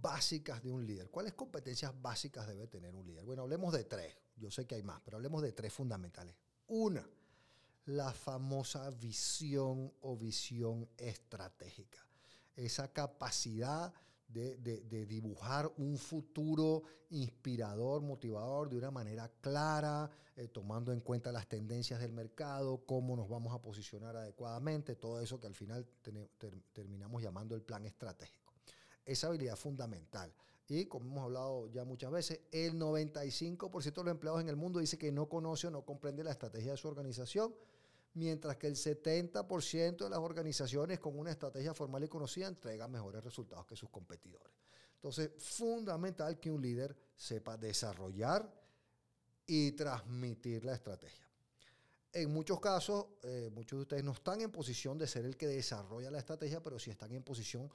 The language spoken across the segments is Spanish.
básicas de un líder. ¿Cuáles competencias básicas debe tener un líder? Bueno, hablemos de tres. Yo sé que hay más, pero hablemos de tres fundamentales. Una, la famosa visión o visión estratégica. Esa capacidad de, dibujar un futuro inspirador, motivador, de una manera clara, eh, tomando en cuenta las tendencias del mercado, cómo nos vamos a posicionar adecuadamente, todo eso que al final terminamos llamando el plan estratégico. Esa habilidad fundamental. Y como hemos hablado ya muchas veces, el 95% de los empleados en el mundo dice que no conoce o no comprende la estrategia de su organización mientras que el 70% de las organizaciones con una estrategia formal y conocida entregan mejores resultados que sus competidores. Entonces, fundamental que un líder sepa desarrollar y transmitir la estrategia. En muchos casos, eh, muchos de ustedes no están en posición de ser el que desarrolla la estrategia, pero sí están en posición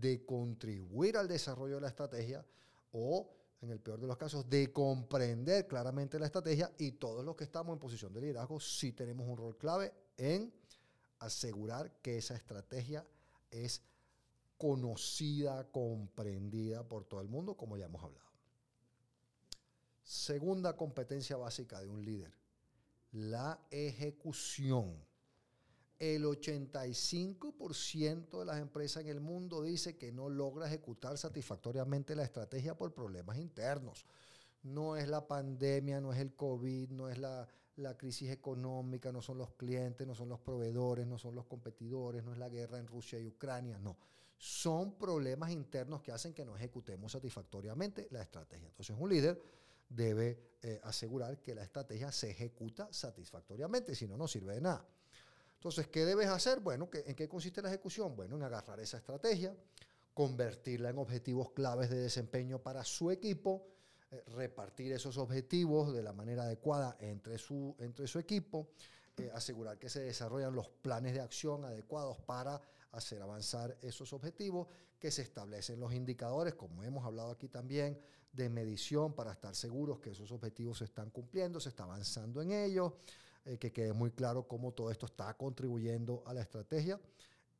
de contribuir al desarrollo de la estrategia o en el peor de los casos, de comprender claramente la estrategia y todos los que estamos en posición de liderazgo sí tenemos un rol clave en asegurar que esa estrategia es conocida, comprendida por todo el mundo, como ya hemos hablado. Segunda competencia básica de un líder, la ejecución el 85% de las empresas en el mundo dice que no logra ejecutar satisfactoriamente la estrategia por problemas internos. No es la pandemia, no es el COVID, no es la, crisis económica, no son los clientes, no son los proveedores, no son los competidores, no es la guerra en Rusia y Ucrania, no. Son problemas internos que hacen que no ejecutemos satisfactoriamente la estrategia. Entonces un líder debe eh, asegurar que la estrategia se ejecuta satisfactoriamente, si no, no sirve de nada. Entonces, ¿qué debes hacer? Bueno, ¿en qué consiste la ejecución? Bueno, en agarrar esa estrategia, convertirla en objetivos claves de desempeño para su equipo, eh, repartir esos objetivos de la manera adecuada entre su, entre su equipo, eh, asegurar que se desarrollan los planes de acción adecuados para hacer avanzar esos objetivos, que se establecen los indicadores, como hemos hablado aquí también, de medición para estar seguros que esos objetivos se están cumpliendo, se está avanzando en ellos, eh, que quede muy claro cómo todo esto está contribuyendo a la estrategia.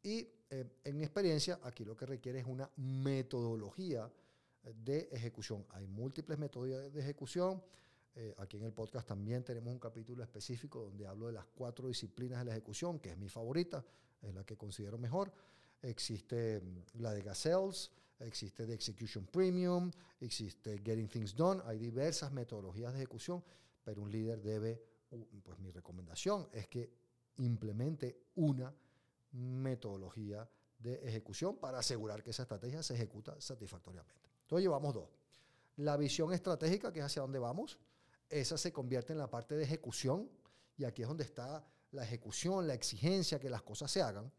Y eh, en mi experiencia, aquí lo que requiere es una metodología eh, de ejecución. Hay múltiples metodologías de ejecución. aquí en el podcast también tenemos un capítulo específico donde hablo de las cuatro disciplinas de la ejecución, que es mi favorita, es la que considero mejor. Existe mm, la de Gazelles, existe de Execution Premium, existe Getting Things Done. Hay diversas metodologías de ejecución, pero un líder debe pues mi recomendación es que implemente una metodología de ejecución para asegurar que esa estrategia se ejecuta satisfactoriamente. Entonces llevamos dos. La visión estratégica, que es hacia dónde vamos, esa se convierte en la parte de ejecución y aquí es donde está la ejecución, la exigencia que las cosas se hagan.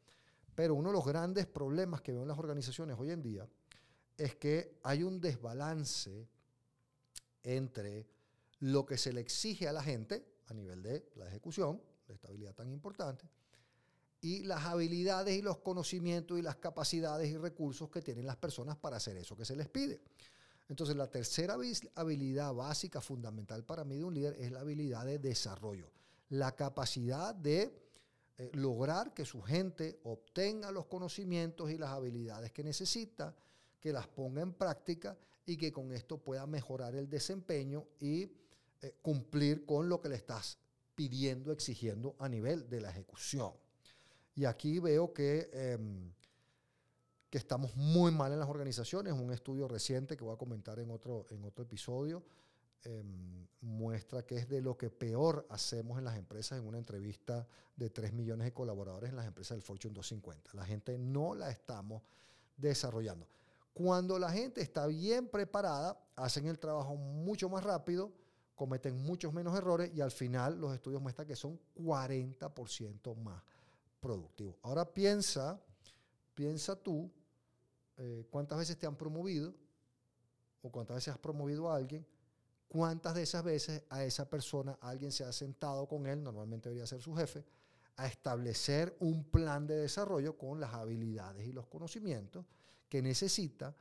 Pero uno de los grandes problemas que veo en las organizaciones hoy en día es que hay un desbalance entre lo que se le exige a la gente, a nivel de la ejecución, de estabilidad tan importante, y las habilidades y los conocimientos y las capacidades y recursos que tienen las personas para hacer eso que se les pide. Entonces, la tercera habilidad básica, fundamental para mí de un líder, es la habilidad de desarrollo, la capacidad de eh, lograr que su gente obtenga los conocimientos y las habilidades que necesita, que las ponga en práctica y que con esto pueda mejorar el desempeño y eh, cumplir con lo que le estás pidiendo, exigiendo a nivel de la ejecución. Y aquí veo que, em, que estamos muy mal en las organizaciones. Un estudio reciente que voy a comentar en otro, en otro episodio em, muestra que es de lo que peor hacemos en las empresas en una entrevista de 3 millones de colaboradores en las empresas del Fortune 250. La gente no la estamos desarrollando. Cuando la gente está bien preparada, hacen el trabajo mucho más rápido, cometen muchos menos errores y al final los estudios muestran que son 40% más productivos. Ahora piensa, piensa tú eh, cuántas veces te han promovido o cuántas veces has promovido a alguien cuántas de esas veces a esa persona alguien se ha sentado con él, normalmente debería ser su jefe, a establecer un plan de desarrollo con las habilidades y los conocimientos que necesita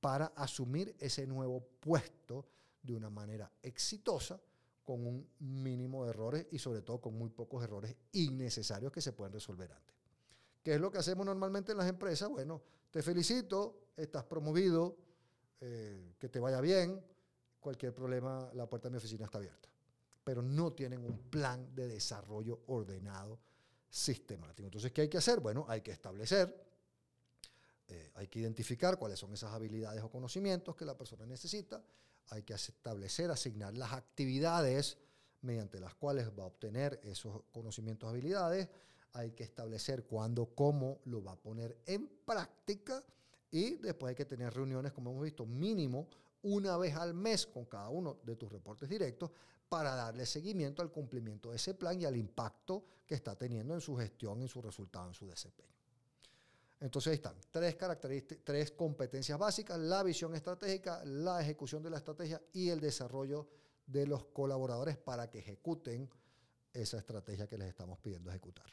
para asumir ese nuevo puesto de una manera exitosa, con un mínimo de errores y sobre todo con muy pocos errores innecesarios que se pueden resolver antes. ¿Qué es lo que hacemos normalmente en las empresas? Bueno, te felicito, estás promovido, eh, que te vaya bien, cualquier problema, la puerta de mi oficina está abierta. Pero no tienen un plan de desarrollo ordenado, sistemático. Entonces, ¿qué hay que hacer? Bueno, hay que establecer, eh, hay que identificar cuáles son esas habilidades o conocimientos que la persona necesita, hay que establecer, asignar las actividades mediante las cuales va a obtener esos conocimientos, habilidades, hay que establecer cuándo, cómo lo va a poner en práctica y después hay que tener reuniones, como hemos visto, mínimo una vez al mes con cada uno de tus reportes directos para darle seguimiento al cumplimiento de ese plan y al impacto que está teniendo en su gestión, en su resultado, en su desempeño. Entonces ahí están tres características, tres competencias básicas, la visión estratégica, la ejecución de la estrategia y el desarrollo de los colaboradores para que ejecuten esa estrategia que les estamos pidiendo ejecutar.